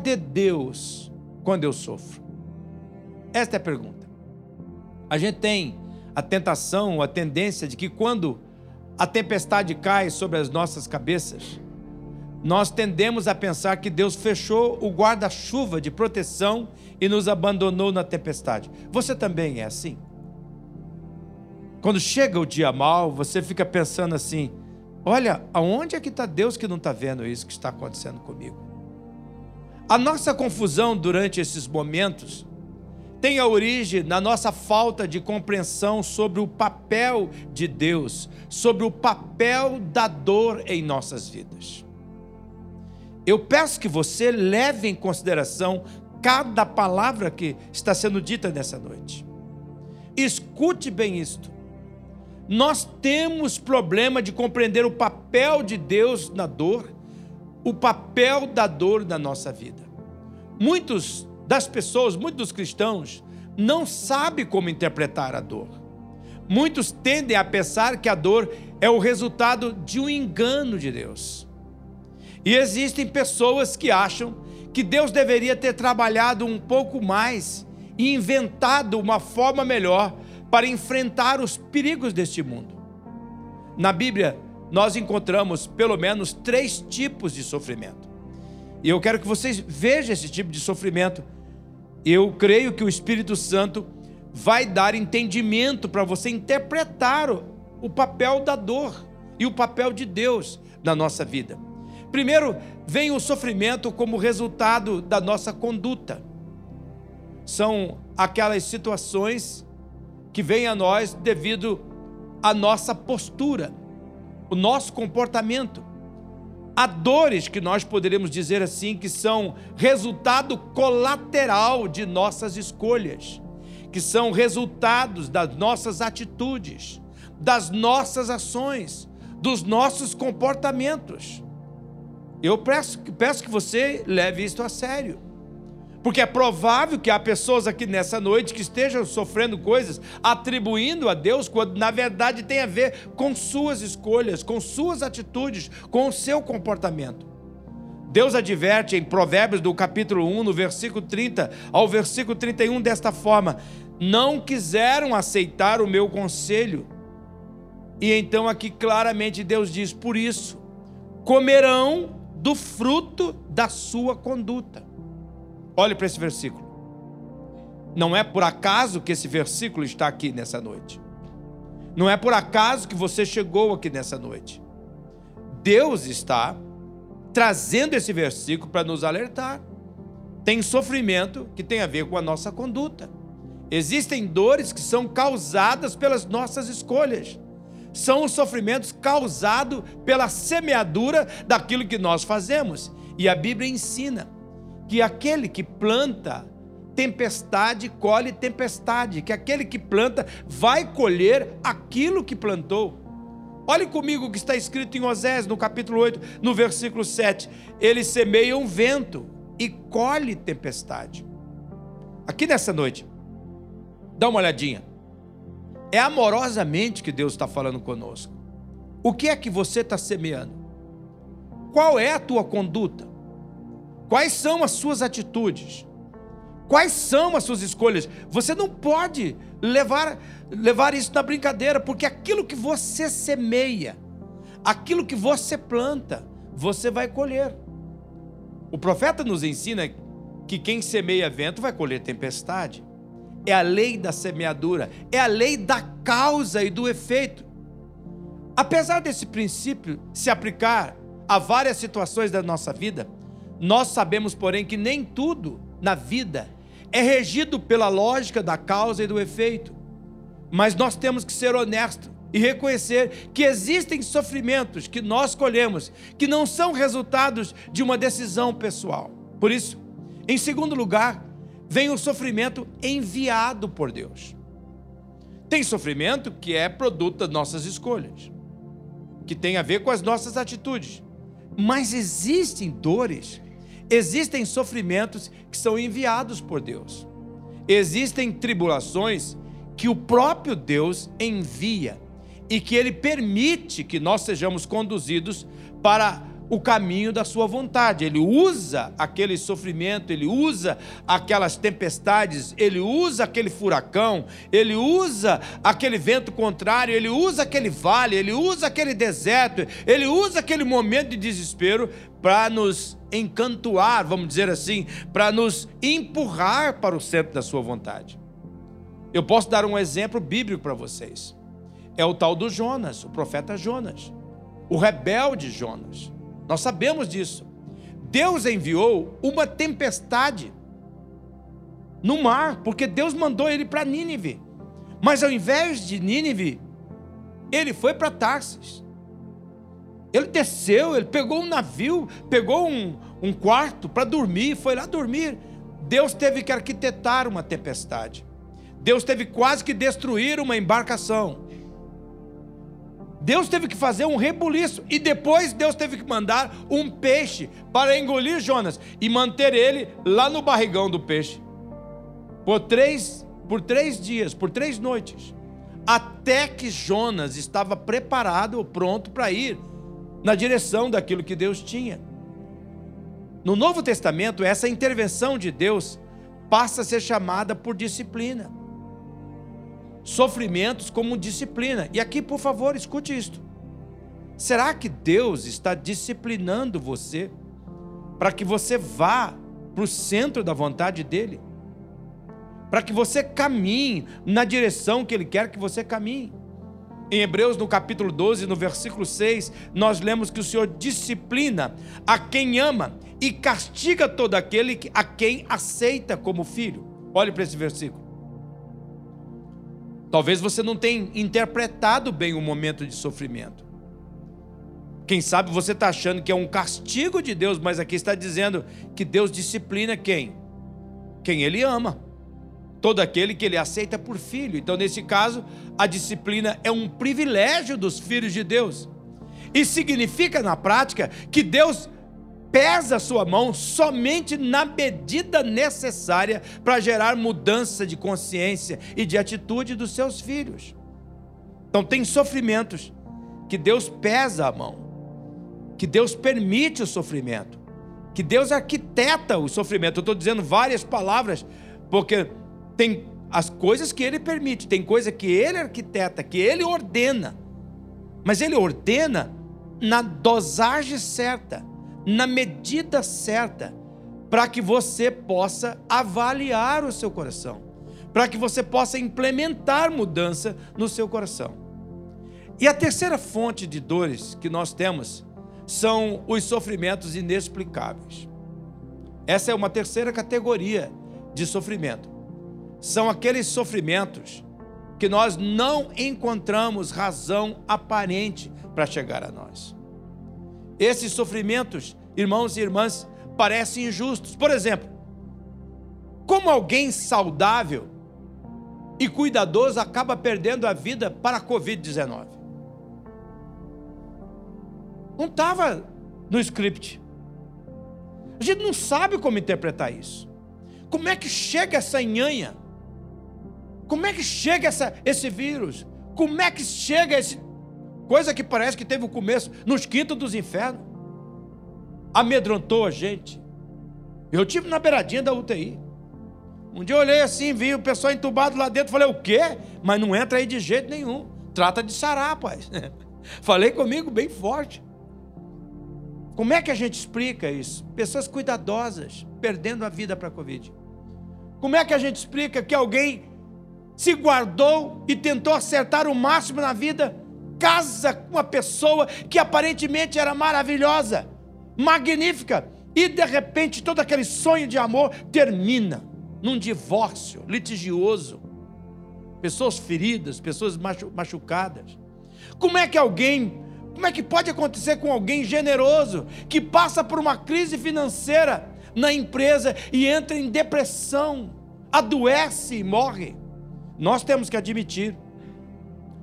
Cadê Deus quando eu sofro? Esta é a pergunta. A gente tem a tentação, a tendência de que quando a tempestade cai sobre as nossas cabeças, nós tendemos a pensar que Deus fechou o guarda-chuva de proteção e nos abandonou na tempestade. Você também é assim? Quando chega o dia mal, você fica pensando assim: olha, aonde é que está Deus que não está vendo isso que está acontecendo comigo? A nossa confusão durante esses momentos tem a origem na nossa falta de compreensão sobre o papel de Deus, sobre o papel da dor em nossas vidas. Eu peço que você leve em consideração cada palavra que está sendo dita nessa noite. Escute bem isto. Nós temos problema de compreender o papel de Deus na dor, o papel da dor na nossa vida. Muitos das pessoas, muitos dos cristãos, não sabem como interpretar a dor. Muitos tendem a pensar que a dor é o resultado de um engano de Deus. E existem pessoas que acham que Deus deveria ter trabalhado um pouco mais e inventado uma forma melhor para enfrentar os perigos deste mundo. Na Bíblia, nós encontramos pelo menos três tipos de sofrimento. E eu quero que vocês vejam esse tipo de sofrimento. Eu creio que o Espírito Santo vai dar entendimento para você interpretar o papel da dor e o papel de Deus na nossa vida. Primeiro, vem o sofrimento como resultado da nossa conduta. São aquelas situações que vêm a nós devido à nossa postura, o nosso comportamento. Há dores que nós poderíamos dizer assim que são resultado colateral de nossas escolhas, que são resultados das nossas atitudes, das nossas ações, dos nossos comportamentos. Eu peço, peço que você leve isto a sério. Porque é provável que há pessoas aqui nessa noite que estejam sofrendo coisas, atribuindo a Deus, quando na verdade tem a ver com suas escolhas, com suas atitudes, com o seu comportamento. Deus adverte em Provérbios do capítulo 1, no versículo 30 ao versículo 31, desta forma: Não quiseram aceitar o meu conselho. E então aqui claramente Deus diz: Por isso, comerão do fruto da sua conduta. Olhe para esse versículo. Não é por acaso que esse versículo está aqui nessa noite. Não é por acaso que você chegou aqui nessa noite. Deus está trazendo esse versículo para nos alertar. Tem sofrimento que tem a ver com a nossa conduta. Existem dores que são causadas pelas nossas escolhas são os sofrimentos causados pela semeadura daquilo que nós fazemos. E a Bíblia ensina que aquele que planta tempestade colhe tempestade, que aquele que planta vai colher aquilo que plantou. Olhe comigo o que está escrito em Osés, no capítulo 8, no versículo 7. Ele semeia um vento e colhe tempestade. Aqui nessa noite, dá uma olhadinha. É amorosamente que Deus está falando conosco. O que é que você está semeando? Qual é a tua conduta? Quais são as suas atitudes? Quais são as suas escolhas? Você não pode levar, levar isso na brincadeira, porque aquilo que você semeia, aquilo que você planta, você vai colher. O profeta nos ensina que quem semeia vento vai colher tempestade é a lei da semeadura, é a lei da causa e do efeito. Apesar desse princípio se aplicar a várias situações da nossa vida, nós sabemos, porém, que nem tudo na vida é regido pela lógica da causa e do efeito. Mas nós temos que ser honestos e reconhecer que existem sofrimentos que nós colhemos que não são resultados de uma decisão pessoal. Por isso, em segundo lugar, vem o sofrimento enviado por Deus. Tem sofrimento que é produto das nossas escolhas, que tem a ver com as nossas atitudes. Mas existem dores, existem sofrimentos que são enviados por Deus. Existem tribulações que o próprio Deus envia e que ele permite que nós sejamos conduzidos para o caminho da sua vontade. Ele usa aquele sofrimento, ele usa aquelas tempestades, ele usa aquele furacão, ele usa aquele vento contrário, ele usa aquele vale, ele usa aquele deserto, ele usa aquele momento de desespero para nos encantoar, vamos dizer assim, para nos empurrar para o centro da sua vontade. Eu posso dar um exemplo bíblico para vocês. É o tal do Jonas, o profeta Jonas, o rebelde Jonas. Nós sabemos disso. Deus enviou uma tempestade no mar, porque Deus mandou ele para Nínive. Mas ao invés de Nínive, ele foi para Tarsis. Ele desceu, ele pegou um navio, pegou um, um quarto para dormir, foi lá dormir. Deus teve que arquitetar uma tempestade. Deus teve quase que destruir uma embarcação. Deus teve que fazer um rebuliço e depois Deus teve que mandar um peixe para engolir Jonas e manter ele lá no barrigão do peixe por três, por três dias, por três noites, até que Jonas estava preparado ou pronto para ir na direção daquilo que Deus tinha. No Novo Testamento, essa intervenção de Deus passa a ser chamada por disciplina sofrimentos como disciplina. E aqui, por favor, escute isto. Será que Deus está disciplinando você para que você vá para o centro da vontade dEle? Para que você caminhe na direção que Ele quer que você caminhe? Em Hebreus, no capítulo 12, no versículo 6, nós lemos que o Senhor disciplina a quem ama e castiga todo aquele a quem aceita como filho. Olhe para esse versículo. Talvez você não tenha interpretado bem o momento de sofrimento. Quem sabe você está achando que é um castigo de Deus, mas aqui está dizendo que Deus disciplina quem? Quem Ele ama. Todo aquele que Ele aceita por filho. Então, nesse caso, a disciplina é um privilégio dos filhos de Deus. E significa, na prática, que Deus pesa a sua mão somente na medida necessária para gerar mudança de consciência e de atitude dos seus filhos. Então, tem sofrimentos que Deus pesa a mão, que Deus permite o sofrimento, que Deus arquiteta o sofrimento. Eu estou dizendo várias palavras, porque tem as coisas que Ele permite, tem coisa que Ele arquiteta, que Ele ordena, mas Ele ordena na dosagem certa na medida certa, para que você possa avaliar o seu coração, para que você possa implementar mudança no seu coração. E a terceira fonte de dores que nós temos são os sofrimentos inexplicáveis. Essa é uma terceira categoria de sofrimento. São aqueles sofrimentos que nós não encontramos razão aparente para chegar a nós. Esses sofrimentos, irmãos e irmãs, parecem injustos. Por exemplo, como alguém saudável e cuidadoso acaba perdendo a vida para a Covid-19? Não estava no script. A gente não sabe como interpretar isso. Como é que chega essa nhanha? Como é que chega essa, esse vírus? Como é que chega esse coisa que parece que teve o começo nos quintos dos infernos. Amedrontou a gente. Eu tive na beiradinha da UTI. Um dia eu olhei assim, vi o pessoal entubado lá dentro, falei, o quê? Mas não entra aí de jeito nenhum. Trata de sarar, rapaz. falei comigo bem forte. Como é que a gente explica isso? Pessoas cuidadosas perdendo a vida para a Covid. Como é que a gente explica que alguém se guardou e tentou acertar o máximo na vida casa com uma pessoa que aparentemente era maravilhosa, magnífica, e de repente todo aquele sonho de amor termina num divórcio litigioso. Pessoas feridas, pessoas machucadas. Como é que alguém, como é que pode acontecer com alguém generoso que passa por uma crise financeira na empresa e entra em depressão, adoece e morre? Nós temos que admitir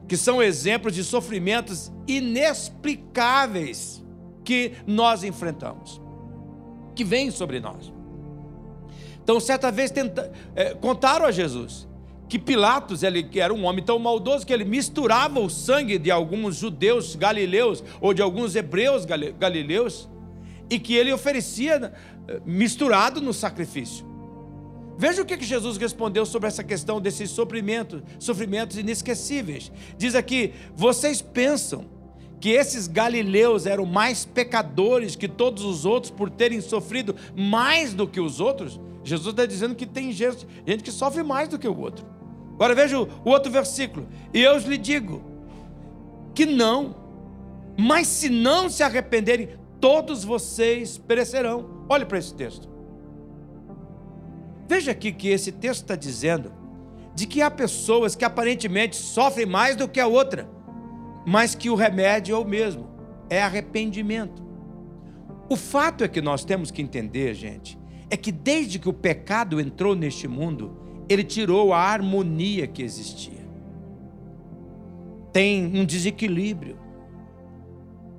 que são exemplos de sofrimentos inexplicáveis que nós enfrentamos, que vêm sobre nós. Então, certa vez tenta, é, contaram a Jesus que Pilatos ele era um homem tão maldoso que ele misturava o sangue de alguns judeus galileus ou de alguns hebreus galileus e que ele oferecia eh, misturado no sacrifício. Veja o que Jesus respondeu sobre essa questão desses sofrimentos, sofrimentos inesquecíveis. Diz aqui: vocês pensam que esses galileus eram mais pecadores que todos os outros por terem sofrido mais do que os outros? Jesus está dizendo que tem gente que sofre mais do que o outro. Agora veja o outro versículo. E eu lhe digo que não, mas se não se arrependerem, todos vocês perecerão. Olhe para esse texto. Veja aqui que esse texto está dizendo de que há pessoas que aparentemente sofrem mais do que a outra, mas que o remédio é o mesmo, é arrependimento. O fato é que nós temos que entender, gente, é que desde que o pecado entrou neste mundo, ele tirou a harmonia que existia. Tem um desequilíbrio.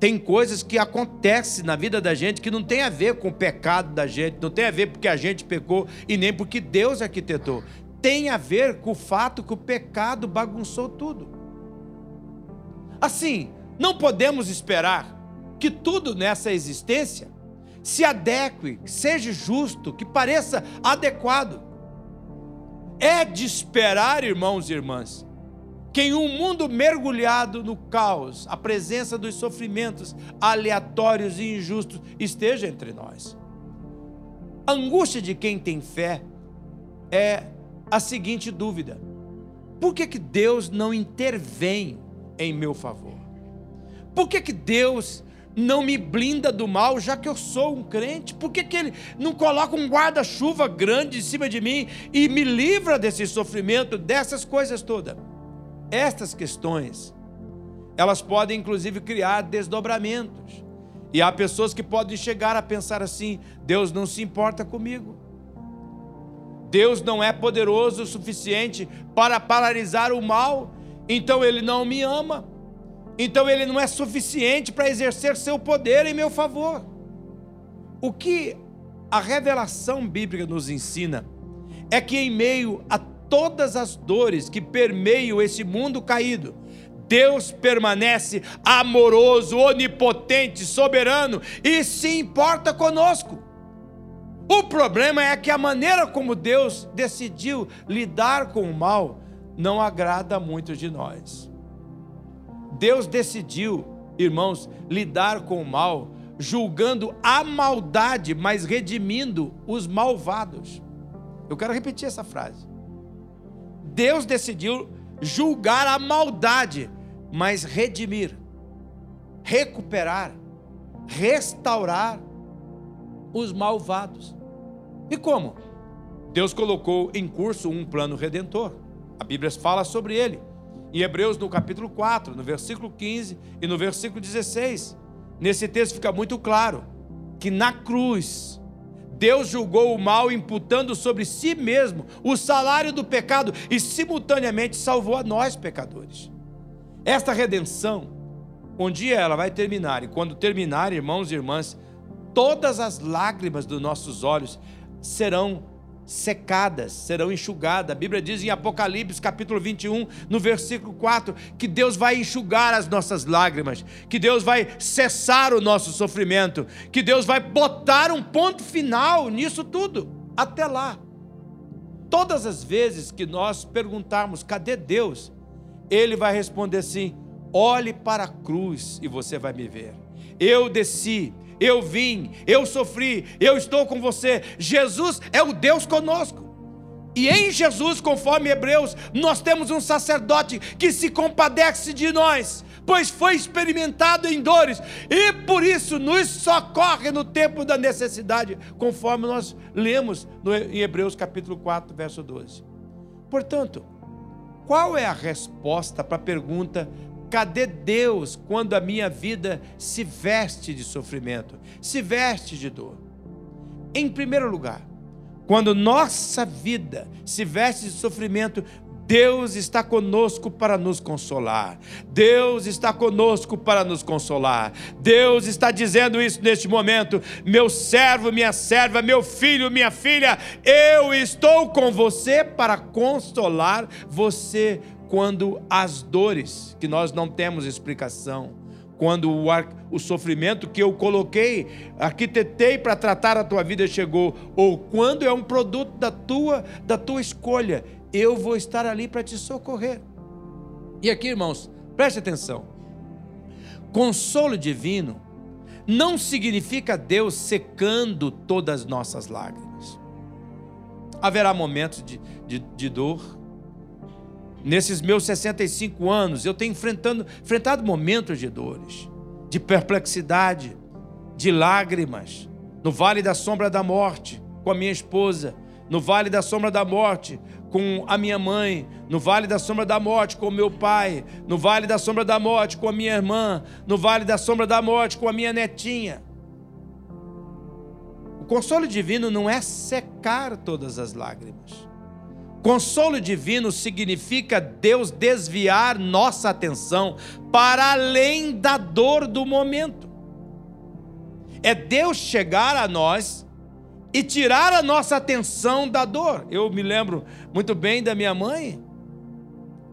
Tem coisas que acontecem na vida da gente que não tem a ver com o pecado da gente, não tem a ver porque a gente pecou e nem porque Deus arquitetou. Tem a ver com o fato que o pecado bagunçou tudo. Assim, não podemos esperar que tudo nessa existência se adeque, seja justo, que pareça adequado. É de esperar, irmãos e irmãs, que em um mundo mergulhado no caos, a presença dos sofrimentos aleatórios e injustos esteja entre nós. A angústia de quem tem fé é a seguinte dúvida: por que, que Deus não intervém em meu favor? Por que, que Deus não me blinda do mal, já que eu sou um crente? Por que, que Ele não coloca um guarda-chuva grande em cima de mim e me livra desse sofrimento, dessas coisas todas? Estas questões, elas podem inclusive criar desdobramentos. E há pessoas que podem chegar a pensar assim: Deus não se importa comigo. Deus não é poderoso o suficiente para paralisar o mal, então Ele não me ama, então Ele não é suficiente para exercer seu poder em meu favor. O que a revelação bíblica nos ensina é que, em meio a todas as dores que permeiam esse mundo caído, Deus permanece amoroso, onipotente, soberano e se importa conosco. O problema é que a maneira como Deus decidiu lidar com o mal não agrada a muitos de nós. Deus decidiu, irmãos, lidar com o mal, julgando a maldade, mas redimindo os malvados. Eu quero repetir essa frase. Deus decidiu julgar a maldade, mas redimir, recuperar, restaurar os malvados. E como? Deus colocou em curso um plano redentor. A Bíblia fala sobre ele. Em Hebreus, no capítulo 4, no versículo 15 e no versículo 16. Nesse texto fica muito claro que na cruz Deus julgou o mal, imputando sobre si mesmo o salário do pecado e, simultaneamente, salvou a nós, pecadores. Esta redenção, um dia ela vai terminar, e quando terminar, irmãos e irmãs, todas as lágrimas dos nossos olhos serão secadas, serão enxugadas. A Bíblia diz em Apocalipse, capítulo 21, no versículo 4, que Deus vai enxugar as nossas lágrimas, que Deus vai cessar o nosso sofrimento, que Deus vai botar um ponto final nisso tudo. Até lá. Todas as vezes que nós perguntarmos, cadê Deus? Ele vai responder assim: olhe para a cruz e você vai me ver. Eu desci, eu vim, eu sofri, eu estou com você. Jesus é o Deus conosco. E em Jesus, conforme Hebreus, nós temos um sacerdote que se compadece de nós, pois foi experimentado em dores e por isso nos socorre no tempo da necessidade, conforme nós lemos em Hebreus capítulo 4, verso 12. Portanto, qual é a resposta para a pergunta Cadê Deus quando a minha vida se veste de sofrimento, se veste de dor? Em primeiro lugar, quando nossa vida se veste de sofrimento, Deus está conosco para nos consolar. Deus está conosco para nos consolar. Deus está dizendo isso neste momento. Meu servo, minha serva, meu filho, minha filha, eu estou com você para consolar você quando as dores que nós não temos explicação, quando o, o sofrimento que eu coloquei, arquitetei para tratar a tua vida chegou, ou quando é um produto da tua, da tua escolha, eu vou estar ali para te socorrer. E aqui, irmãos, preste atenção. Consolo divino não significa Deus secando todas as nossas lágrimas. Haverá momentos de, de, de dor, Nesses meus 65 anos, eu tenho enfrentando, enfrentado momentos de dores, de perplexidade, de lágrimas, no vale da sombra da morte, com a minha esposa, no vale da sombra da morte, com a minha mãe, no vale da sombra da morte, com o meu pai, no vale da sombra da morte, com a minha irmã, no vale da sombra da morte, com a minha netinha. O consolo divino não é secar todas as lágrimas. Consolo divino significa Deus desviar nossa atenção para além da dor do momento. É Deus chegar a nós e tirar a nossa atenção da dor. Eu me lembro muito bem da minha mãe.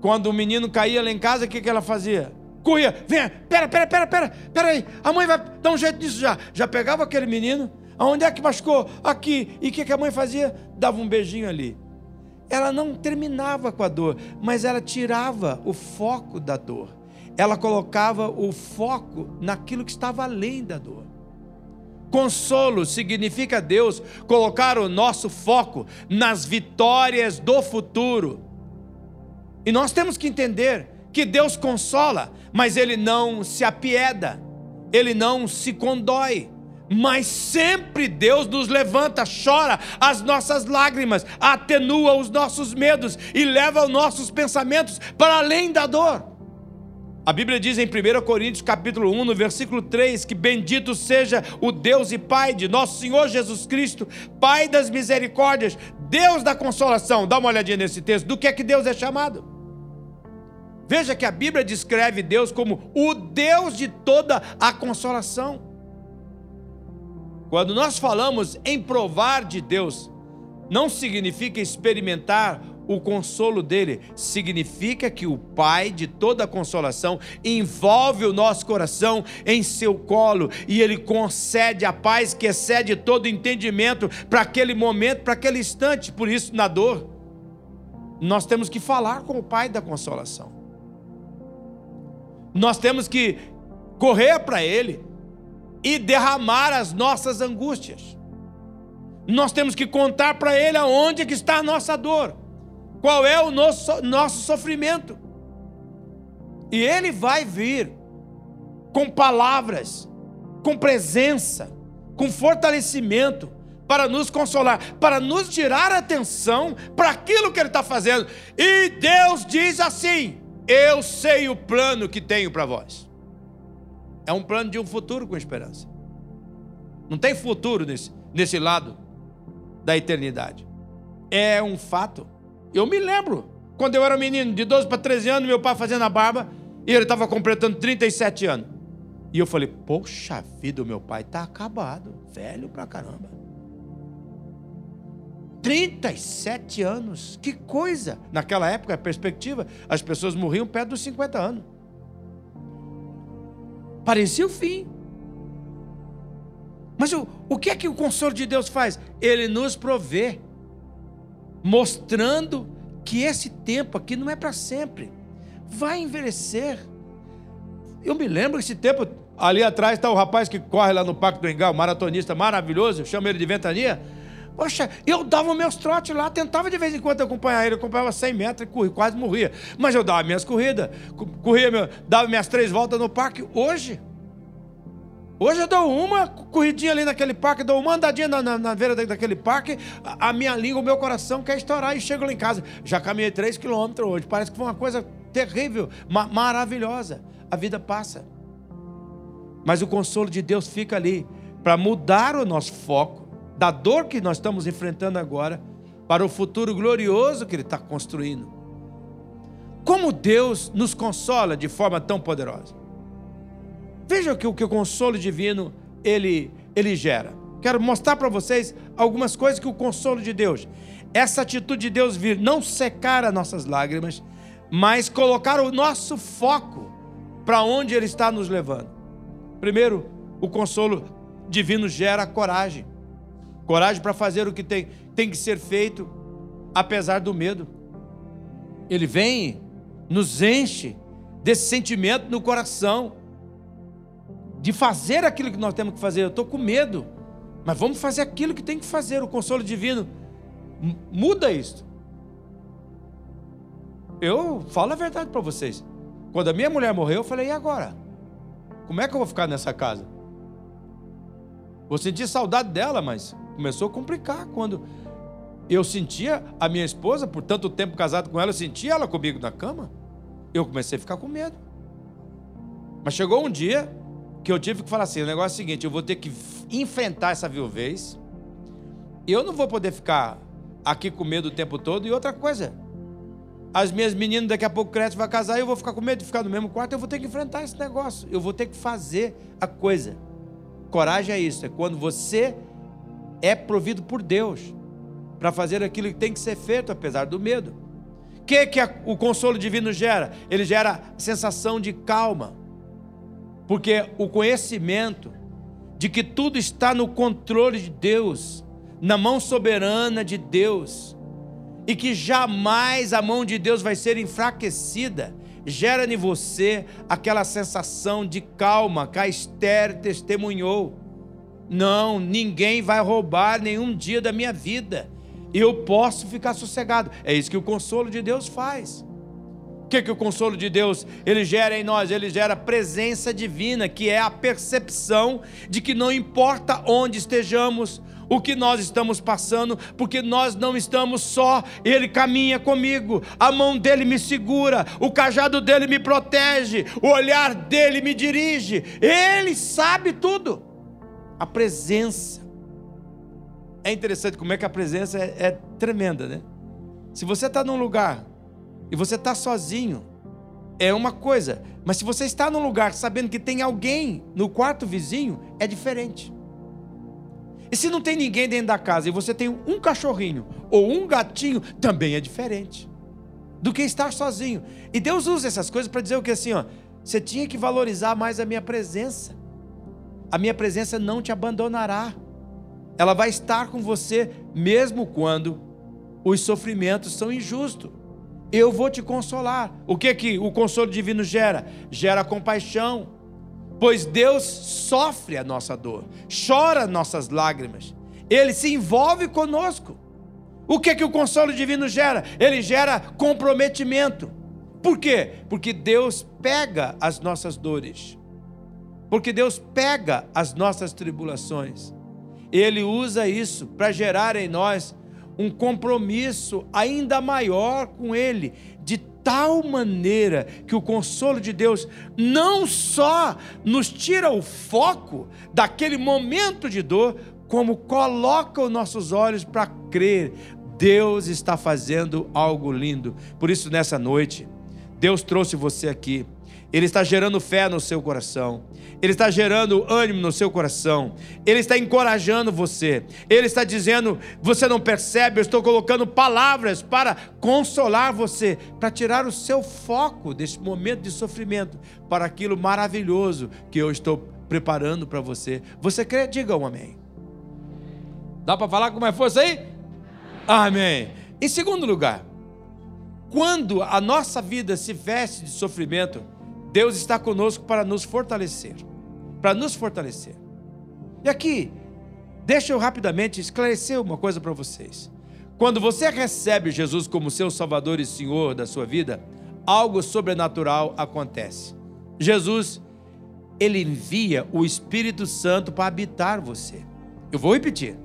Quando o menino caía lá em casa, o que, que ela fazia? Corria, vem, pera, pera, pera, pera, pera aí. A mãe vai dar um jeito nisso já. Já pegava aquele menino, aonde é que machucou? Aqui. E o que, que a mãe fazia? Dava um beijinho ali ela não terminava com a dor, mas ela tirava o foco da dor. Ela colocava o foco naquilo que estava além da dor. Consolo significa Deus colocar o nosso foco nas vitórias do futuro. E nós temos que entender que Deus consola, mas Ele não se apieda, Ele não se condói mas sempre Deus nos levanta, chora as nossas lágrimas, atenua os nossos medos e leva os nossos pensamentos para além da dor. A Bíblia diz em 1 Coríntios capítulo 1, no versículo 3, que bendito seja o Deus e Pai de nosso Senhor Jesus Cristo, Pai das misericórdias, Deus da consolação. Dá uma olhadinha nesse texto, do que é que Deus é chamado? Veja que a Bíblia descreve Deus como o Deus de toda a consolação. Quando nós falamos em provar de Deus, não significa experimentar o consolo dele, significa que o Pai de toda consolação envolve o nosso coração em seu colo e ele concede a paz que excede todo entendimento para aquele momento, para aquele instante. Por isso, na dor, nós temos que falar com o Pai da consolação. Nós temos que correr para ele e derramar as nossas angústias. Nós temos que contar para Ele aonde que está a nossa dor, qual é o nosso, nosso sofrimento. E Ele vai vir com palavras, com presença, com fortalecimento, para nos consolar, para nos tirar a atenção para aquilo que Ele está fazendo. E Deus diz assim: Eu sei o plano que tenho para vós. É um plano de um futuro com esperança. Não tem futuro nesse, nesse lado da eternidade. É um fato. Eu me lembro, quando eu era menino, de 12 para 13 anos, meu pai fazendo a barba, e ele estava completando 37 anos. E eu falei, poxa vida, meu pai está acabado, velho pra caramba. 37 anos, que coisa! Naquela época, a perspectiva, as pessoas morriam perto dos 50 anos. Parecia o fim. Mas o, o que é que o consolo de Deus faz? Ele nos provê, mostrando que esse tempo aqui não é para sempre, vai envelhecer. Eu me lembro esse tempo, ali atrás está o rapaz que corre lá no Parque do Engal, maratonista maravilhoso, chama ele de Ventania. Poxa, eu dava meus trotes lá, tentava de vez em quando acompanhar ele, acompanhava 100 metros e corria, quase morria. Mas eu dava minhas corridas, corria, meu, dava minhas três voltas no parque. Hoje, hoje eu dou uma corridinha ali naquele parque, dou uma andadinha na, na, na beira daquele parque, a, a, minha língua, o meu coração quer estourar e chego lá em casa. Já caminhei 3 quilômetros hoje, parece que foi uma coisa terrível, ma maravilhosa. A vida passa. Mas o consolo de Deus fica ali para mudar o nosso foco da dor que nós estamos enfrentando agora para o futuro glorioso que Ele está construindo. Como Deus nos consola de forma tão poderosa. Veja que o que o consolo divino ele, ele gera. Quero mostrar para vocês algumas coisas que o consolo de Deus, essa atitude de Deus vir não secar as nossas lágrimas, mas colocar o nosso foco para onde Ele está nos levando. Primeiro, o consolo divino gera coragem. Coragem para fazer o que tem, tem que ser feito, apesar do medo. Ele vem, nos enche desse sentimento no coração, de fazer aquilo que nós temos que fazer. Eu estou com medo, mas vamos fazer aquilo que tem que fazer. O consolo divino muda isso. Eu falo a verdade para vocês. Quando a minha mulher morreu, eu falei: e agora? Como é que eu vou ficar nessa casa? Vou sentir saudade dela, mas começou a complicar quando eu sentia a minha esposa, por tanto tempo casado com ela, eu sentia ela comigo na cama. Eu comecei a ficar com medo. Mas chegou um dia que eu tive que falar assim: o negócio é o seguinte, eu vou ter que enfrentar essa viuvez. Eu não vou poder ficar aqui com medo o tempo todo. E outra coisa, as minhas meninas daqui a pouco crescem, vai casar, e eu vou ficar com medo de ficar no mesmo quarto, eu vou ter que enfrentar esse negócio. Eu vou ter que fazer a coisa. Coragem é isso, é quando você é provido por Deus para fazer aquilo que tem que ser feito, apesar do medo. O que, que o consolo divino gera? Ele gera sensação de calma, porque o conhecimento de que tudo está no controle de Deus, na mão soberana de Deus, e que jamais a mão de Deus vai ser enfraquecida, gera em você aquela sensação de calma que a Esther testemunhou. Não, ninguém vai roubar nenhum dia da minha vida. Eu posso ficar sossegado. É isso que o consolo de Deus faz. O que, que o consolo de Deus ele gera em nós? Ele gera presença divina, que é a percepção de que não importa onde estejamos, o que nós estamos passando, porque nós não estamos só, Ele caminha comigo, a mão dele me segura, o cajado dele me protege, o olhar dele me dirige, Ele sabe tudo. A presença. É interessante como é que a presença é, é tremenda, né? Se você está num lugar e você está sozinho, é uma coisa, mas se você está num lugar sabendo que tem alguém no quarto vizinho, é diferente. E se não tem ninguém dentro da casa e você tem um cachorrinho ou um gatinho, também é diferente do que estar sozinho. E Deus usa essas coisas para dizer o que assim, ó, você tinha que valorizar mais a minha presença. A minha presença não te abandonará. Ela vai estar com você mesmo quando os sofrimentos são injustos. Eu vou te consolar. O que que o consolo divino gera? Gera compaixão, pois Deus sofre a nossa dor, chora nossas lágrimas, Ele se envolve conosco. O que que o consolo divino gera? Ele gera comprometimento. Por quê? Porque Deus pega as nossas dores, porque Deus pega as nossas tribulações. Ele usa isso para gerar em nós um compromisso ainda maior com Ele, de tal maneira que o consolo de Deus não só nos tira o foco daquele momento de dor, como coloca os nossos olhos para crer. Deus está fazendo algo lindo. Por isso, nessa noite, Deus trouxe você aqui ele está gerando fé no seu coração. Ele está gerando ânimo no seu coração. Ele está encorajando você. Ele está dizendo: você não percebe, eu estou colocando palavras para consolar você, para tirar o seu foco desse momento de sofrimento para aquilo maravilhoso que eu estou preparando para você. Você crê? Diga um amém. Dá para falar com mais força aí? Amém. Em segundo lugar, quando a nossa vida se veste de sofrimento, Deus está conosco para nos fortalecer. Para nos fortalecer. E aqui, deixa eu rapidamente esclarecer uma coisa para vocês. Quando você recebe Jesus como seu Salvador e Senhor da sua vida, algo sobrenatural acontece. Jesus, ele envia o Espírito Santo para habitar você. Eu vou repetir.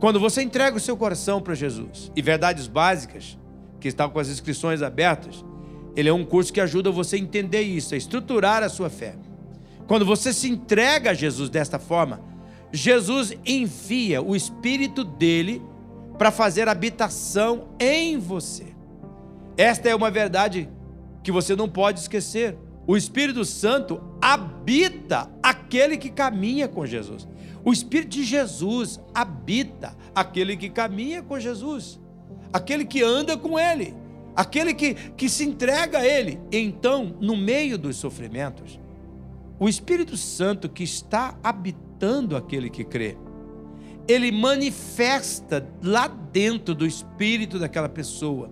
Quando você entrega o seu coração para Jesus e verdades básicas, que estão com as inscrições abertas, ele é um curso que ajuda você a entender isso, a estruturar a sua fé. Quando você se entrega a Jesus desta forma, Jesus envia o Espírito dele para fazer habitação em você. Esta é uma verdade que você não pode esquecer. O Espírito Santo habita aquele que caminha com Jesus. O Espírito de Jesus habita aquele que caminha com Jesus, aquele que anda com ele aquele que, que se entrega a Ele. Então, no meio dos sofrimentos, o Espírito Santo que está habitando aquele que crê, ele manifesta lá dentro do espírito daquela pessoa,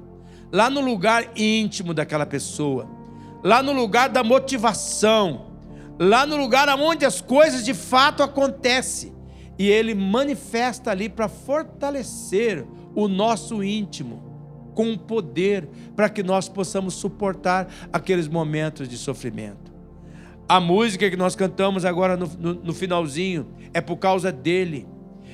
lá no lugar íntimo daquela pessoa, lá no lugar da motivação, lá no lugar onde as coisas de fato acontecem. E ele manifesta ali para fortalecer o nosso íntimo com poder para que nós possamos suportar aqueles momentos de sofrimento. A música que nós cantamos agora no, no, no finalzinho é por causa dele.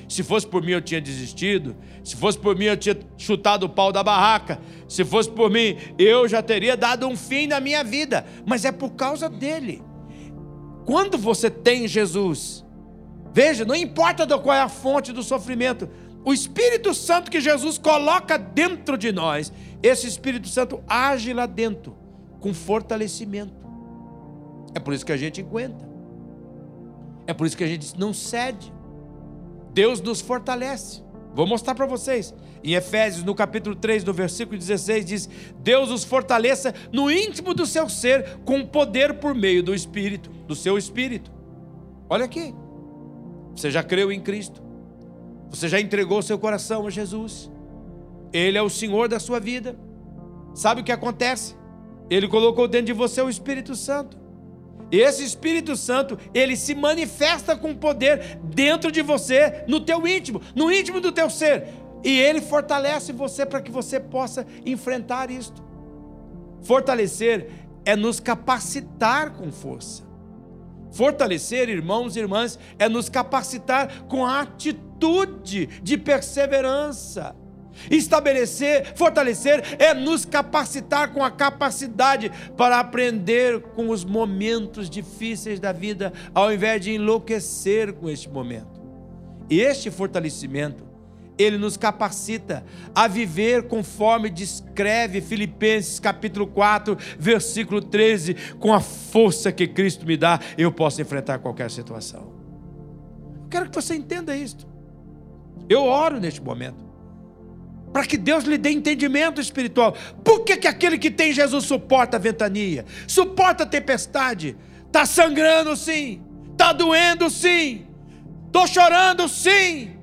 Se fosse por mim, eu tinha desistido. Se fosse por mim, eu tinha chutado o pau da barraca. Se fosse por mim, eu já teria dado um fim na minha vida. Mas é por causa dele. Quando você tem Jesus, veja, não importa qual é a fonte do sofrimento, o Espírito Santo que Jesus coloca dentro de nós, esse Espírito Santo age lá dentro com fortalecimento. É por isso que a gente aguenta. É por isso que a gente não cede. Deus nos fortalece. Vou mostrar para vocês. Em Efésios, no capítulo 3, no versículo 16, diz: Deus os fortaleça no íntimo do seu ser, com poder por meio do Espírito, do seu Espírito. Olha aqui. Você já creu em Cristo. Você já entregou seu coração a Jesus. Ele é o Senhor da sua vida. Sabe o que acontece? Ele colocou dentro de você o Espírito Santo. E esse Espírito Santo, ele se manifesta com poder dentro de você, no teu íntimo, no íntimo do teu ser. E ele fortalece você para que você possa enfrentar isto. Fortalecer é nos capacitar com força. Fortalecer, irmãos e irmãs, é nos capacitar com a atitude de perseverança. Estabelecer, fortalecer é nos capacitar com a capacidade para aprender com os momentos difíceis da vida, ao invés de enlouquecer com este momento. E este fortalecimento, ele nos capacita a viver conforme descreve Filipenses capítulo 4, versículo 13, com a força que Cristo me dá, eu posso enfrentar qualquer situação. Eu quero que você entenda isto. Eu oro neste momento para que Deus lhe dê entendimento espiritual. Por que, que aquele que tem Jesus suporta a ventania, suporta a tempestade? Está sangrando sim, está doendo sim, estou chorando sim.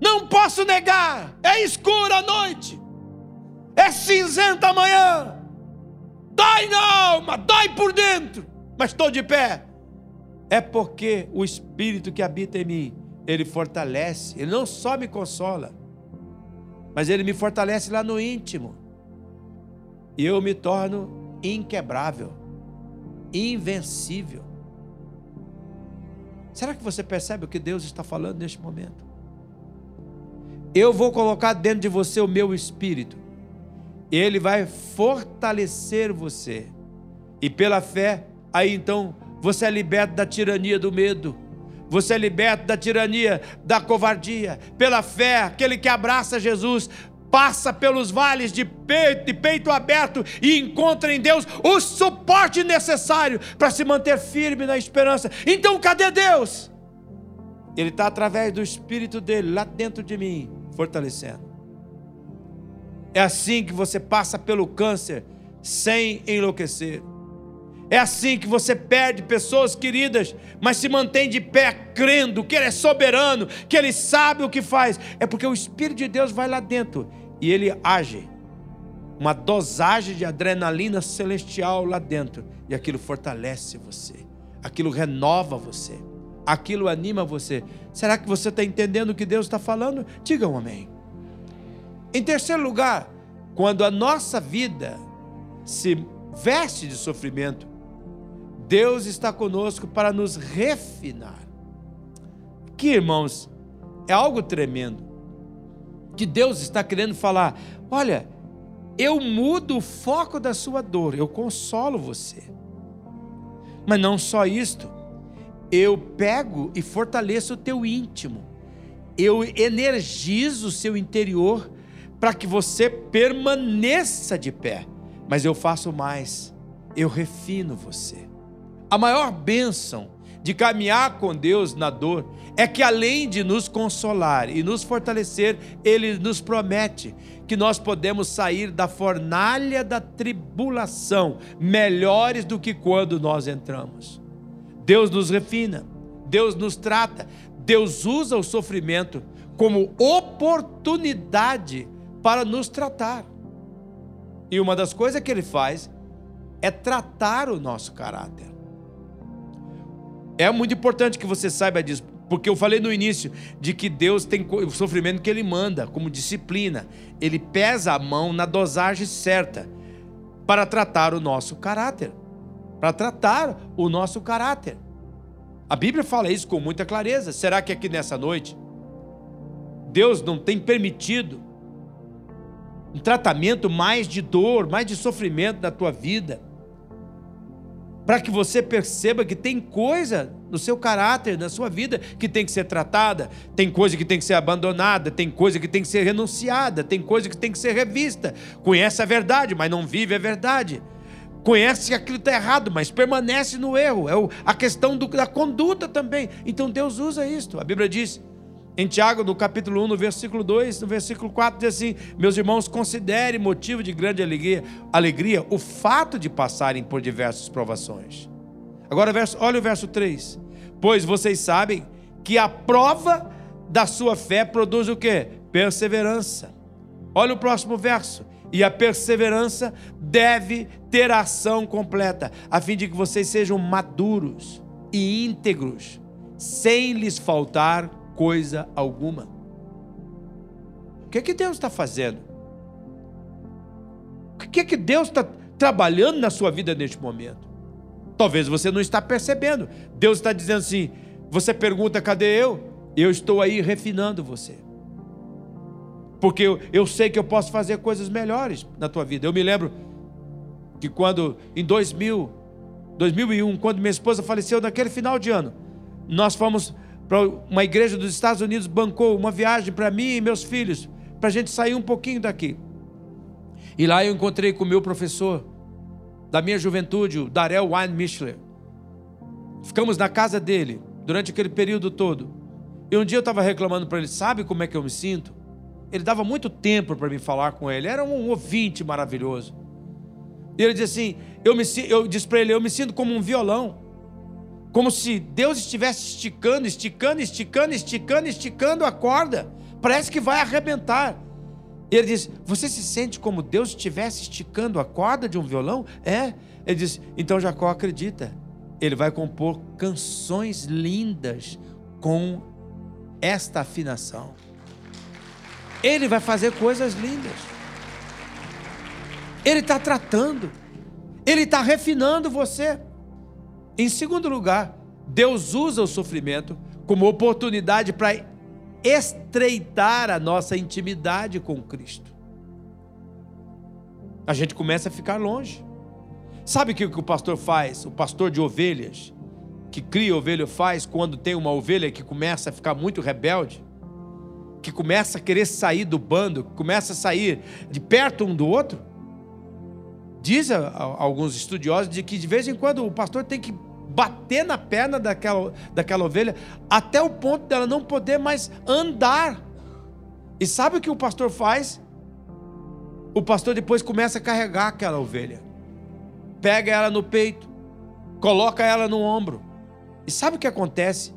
Não posso negar, é escura a noite, é cinzenta amanhã, dói na alma, dói por dentro, mas estou de pé. É porque o Espírito que habita em mim ele fortalece, Ele não só me consola, mas Ele me fortalece lá no íntimo. E eu me torno inquebrável, invencível. Será que você percebe o que Deus está falando neste momento? Eu vou colocar dentro de você o meu espírito. Ele vai fortalecer você. E pela fé, aí então você é liberto da tirania do medo você é liberto da tirania, da covardia. Pela fé, aquele que abraça Jesus passa pelos vales de peito, de peito aberto e encontra em Deus o suporte necessário para se manter firme na esperança. Então, cadê Deus? Ele está através do Espírito dele lá dentro de mim, fortalecendo. É assim que você passa pelo câncer sem enlouquecer. É assim que você perde pessoas queridas, mas se mantém de pé crendo que Ele é soberano, que Ele sabe o que faz. É porque o Espírito de Deus vai lá dentro e Ele age. Uma dosagem de adrenalina celestial lá dentro. E aquilo fortalece você, aquilo renova você, aquilo anima você. Será que você está entendendo o que Deus está falando? Diga um amém. Em terceiro lugar, quando a nossa vida se veste de sofrimento, Deus está conosco para nos refinar. Que irmãos, é algo tremendo. Que Deus está querendo falar: olha, eu mudo o foco da sua dor, eu consolo você. Mas não só isto, eu pego e fortaleço o teu íntimo, eu energizo o seu interior para que você permaneça de pé. Mas eu faço mais, eu refino você. A maior bênção de caminhar com Deus na dor é que, além de nos consolar e nos fortalecer, Ele nos promete que nós podemos sair da fornalha da tribulação melhores do que quando nós entramos. Deus nos refina, Deus nos trata, Deus usa o sofrimento como oportunidade para nos tratar. E uma das coisas que Ele faz é tratar o nosso caráter. É muito importante que você saiba disso, porque eu falei no início de que Deus tem o sofrimento que Ele manda como disciplina. Ele pesa a mão na dosagem certa para tratar o nosso caráter. Para tratar o nosso caráter. A Bíblia fala isso com muita clareza. Será que aqui nessa noite Deus não tem permitido um tratamento mais de dor, mais de sofrimento na tua vida? para que você perceba que tem coisa no seu caráter, na sua vida, que tem que ser tratada, tem coisa que tem que ser abandonada, tem coisa que tem que ser renunciada, tem coisa que tem que ser revista. Conhece a verdade, mas não vive a verdade. Conhece que aquilo está errado, mas permanece no erro. É a questão do, da conduta também. Então Deus usa isso. A Bíblia diz em Tiago, no capítulo 1, no versículo 2, no versículo 4, diz assim: Meus irmãos, considere motivo de grande alegria, alegria o fato de passarem por diversas provações. Agora, olha o verso 3. Pois vocês sabem que a prova da sua fé produz o que? Perseverança. Olha o próximo verso. E a perseverança deve ter ação completa, a fim de que vocês sejam maduros e íntegros, sem lhes faltar coisa alguma. O que é que Deus está fazendo? O que é que Deus está trabalhando na sua vida neste momento? Talvez você não está percebendo. Deus está dizendo assim: você pergunta, cadê eu? Eu estou aí refinando você. Porque eu, eu sei que eu posso fazer coisas melhores na tua vida. Eu me lembro que quando, em 2000, 2001, quando minha esposa faleceu, naquele final de ano, nós fomos para uma igreja dos Estados Unidos bancou uma viagem para mim e meus filhos, para a gente sair um pouquinho daqui. E lá eu encontrei com o meu professor da minha juventude, o Darrell Wine Michler. Ficamos na casa dele durante aquele período todo. E um dia eu estava reclamando para ele, sabe como é que eu me sinto? Ele dava muito tempo para me falar com ele, era um ouvinte maravilhoso. E ele disse assim: eu, me, eu disse para ele, eu me sinto como um violão como se Deus estivesse esticando, esticando, esticando, esticando, esticando a corda. Parece que vai arrebentar. Ele diz: Você se sente como Deus estivesse esticando a corda de um violão? É. Ele diz: Então Jacó acredita. Ele vai compor canções lindas com esta afinação. Ele vai fazer coisas lindas. Ele está tratando. Ele está refinando você. Em segundo lugar, Deus usa o sofrimento como oportunidade para estreitar a nossa intimidade com Cristo. A gente começa a ficar longe. Sabe o que o pastor faz? O pastor de ovelhas, que cria ovelha, faz quando tem uma ovelha que começa a ficar muito rebelde, que começa a querer sair do bando, que começa a sair de perto um do outro? Diz a, a, alguns estudiosos de que de vez em quando o pastor tem que bater na perna daquela, daquela ovelha até o ponto dela não poder mais andar. E sabe o que o pastor faz? O pastor depois começa a carregar aquela ovelha, pega ela no peito, coloca ela no ombro. E sabe o que acontece?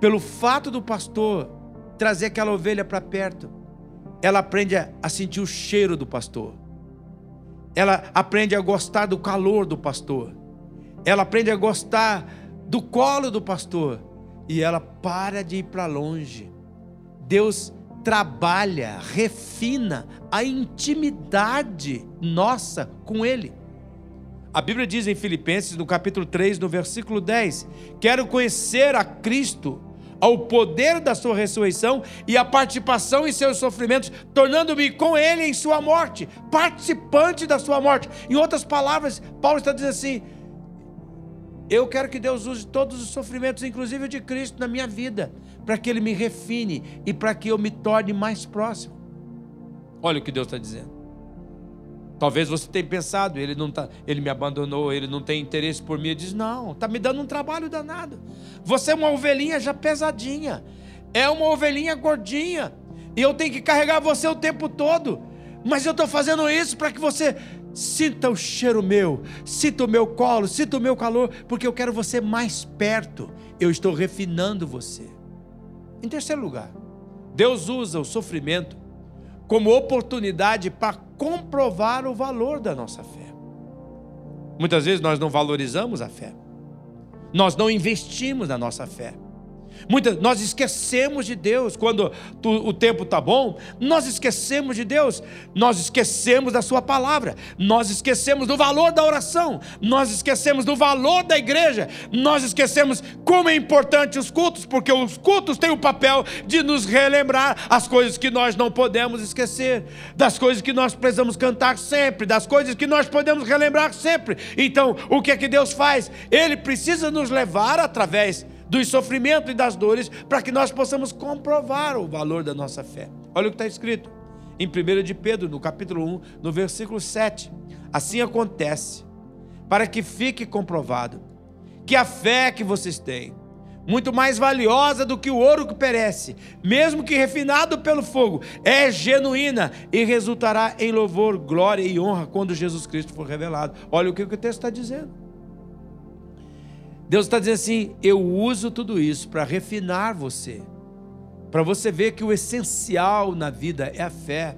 Pelo fato do pastor trazer aquela ovelha para perto, ela aprende a sentir o cheiro do pastor. Ela aprende a gostar do calor do pastor ela aprende a gostar do colo do pastor e ela para de ir para longe. Deus trabalha, refina a intimidade nossa com Ele. A Bíblia diz em Filipenses, no capítulo 3, no versículo 10: Quero conhecer a Cristo, ao poder da Sua ressurreição e a participação em seus sofrimentos, tornando-me com Ele em Sua morte, participante da Sua morte. Em outras palavras, Paulo está dizendo assim: eu quero que Deus use todos os sofrimentos, inclusive o de Cristo, na minha vida, para que Ele me refine e para que eu me torne mais próximo. Olha o que Deus está dizendo. Talvez você tenha pensado, ele não tá, ele me abandonou, ele não tem interesse por mim. Ele diz: "Não, está me dando um trabalho danado. Você é uma ovelhinha já pesadinha. É uma ovelhinha gordinha. E eu tenho que carregar você o tempo todo. Mas eu estou fazendo isso para que você sinta o cheiro meu, sinta o meu colo, sinta o meu calor, porque eu quero você mais perto. Eu estou refinando você. Em terceiro lugar, Deus usa o sofrimento como oportunidade para comprovar o valor da nossa fé. Muitas vezes nós não valorizamos a fé, nós não investimos na nossa fé. Muitas, nós esquecemos de Deus quando tu, o tempo está bom, nós esquecemos de Deus, nós esquecemos da Sua palavra, nós esquecemos do valor da oração, nós esquecemos do valor da igreja, nós esquecemos como é importante os cultos, porque os cultos têm o papel de nos relembrar as coisas que nós não podemos esquecer, das coisas que nós precisamos cantar sempre, das coisas que nós podemos relembrar sempre. Então, o que é que Deus faz? Ele precisa nos levar através dos sofrimentos e das dores, para que nós possamos comprovar o valor da nossa fé. Olha o que está escrito em 1 de Pedro, no capítulo 1, no versículo 7. Assim acontece, para que fique comprovado que a fé que vocês têm, muito mais valiosa do que o ouro que perece, mesmo que refinado pelo fogo, é genuína e resultará em louvor, glória e honra quando Jesus Cristo for revelado. Olha o que o texto está dizendo. Deus está dizendo assim: eu uso tudo isso para refinar você, para você ver que o essencial na vida é a fé.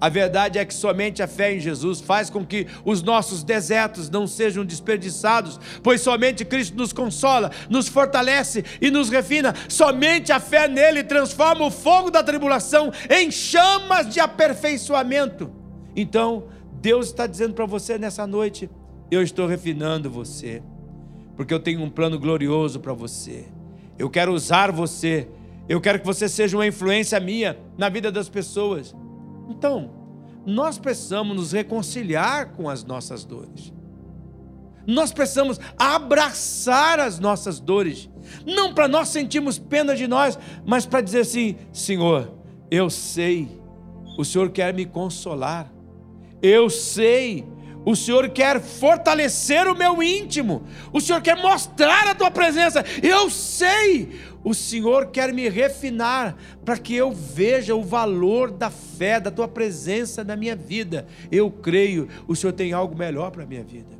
A verdade é que somente a fé em Jesus faz com que os nossos desertos não sejam desperdiçados, pois somente Cristo nos consola, nos fortalece e nos refina. Somente a fé nele transforma o fogo da tribulação em chamas de aperfeiçoamento. Então, Deus está dizendo para você nessa noite: eu estou refinando você porque eu tenho um plano glorioso para você. Eu quero usar você. Eu quero que você seja uma influência minha na vida das pessoas. Então, nós precisamos nos reconciliar com as nossas dores. Nós precisamos abraçar as nossas dores, não para nós sentirmos pena de nós, mas para dizer assim: Senhor, eu sei, o Senhor quer me consolar, eu sei, o Senhor quer fortalecer o meu íntimo. O Senhor quer mostrar a tua presença. Eu sei. O Senhor quer me refinar para que eu veja o valor da fé, da tua presença na minha vida. Eu creio, o Senhor tem algo melhor para a minha vida.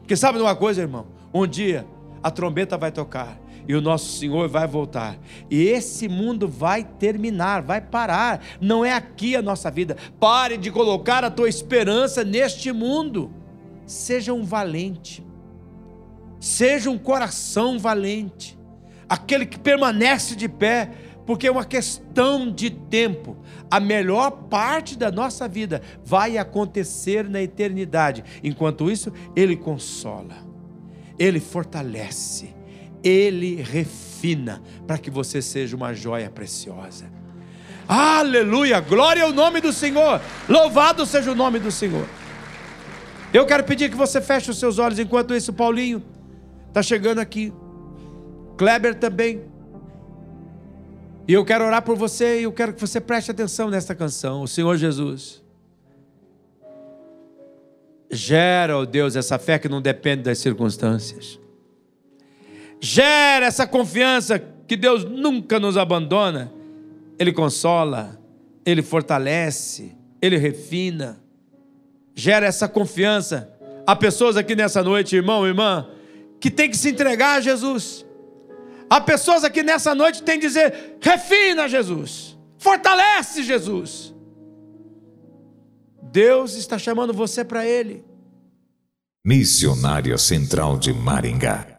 Porque sabe de uma coisa, irmão? Um dia a trombeta vai tocar e o nosso Senhor vai voltar. E esse mundo vai terminar, vai parar. Não é aqui a nossa vida. Pare de colocar a tua esperança neste mundo. Seja um valente. Seja um coração valente. Aquele que permanece de pé, porque é uma questão de tempo. A melhor parte da nossa vida vai acontecer na eternidade. Enquanto isso, ele consola. Ele fortalece ele refina para que você seja uma joia preciosa. Aleluia! Glória ao nome do Senhor. Louvado seja o nome do Senhor. Eu quero pedir que você feche os seus olhos enquanto isso, Paulinho está chegando aqui. Kleber também. E eu quero orar por você e eu quero que você preste atenção nesta canção. O Senhor Jesus. Gera, ó oh Deus, essa fé que não depende das circunstâncias gera essa confiança que Deus nunca nos abandona. Ele consola, ele fortalece, ele refina, gera essa confiança. Há pessoas aqui nessa noite, irmão, irmã, que tem que se entregar a Jesus. Há pessoas aqui nessa noite que tem que dizer: refina Jesus, fortalece Jesus. Deus está chamando você para Ele. Missionária Central de Maringá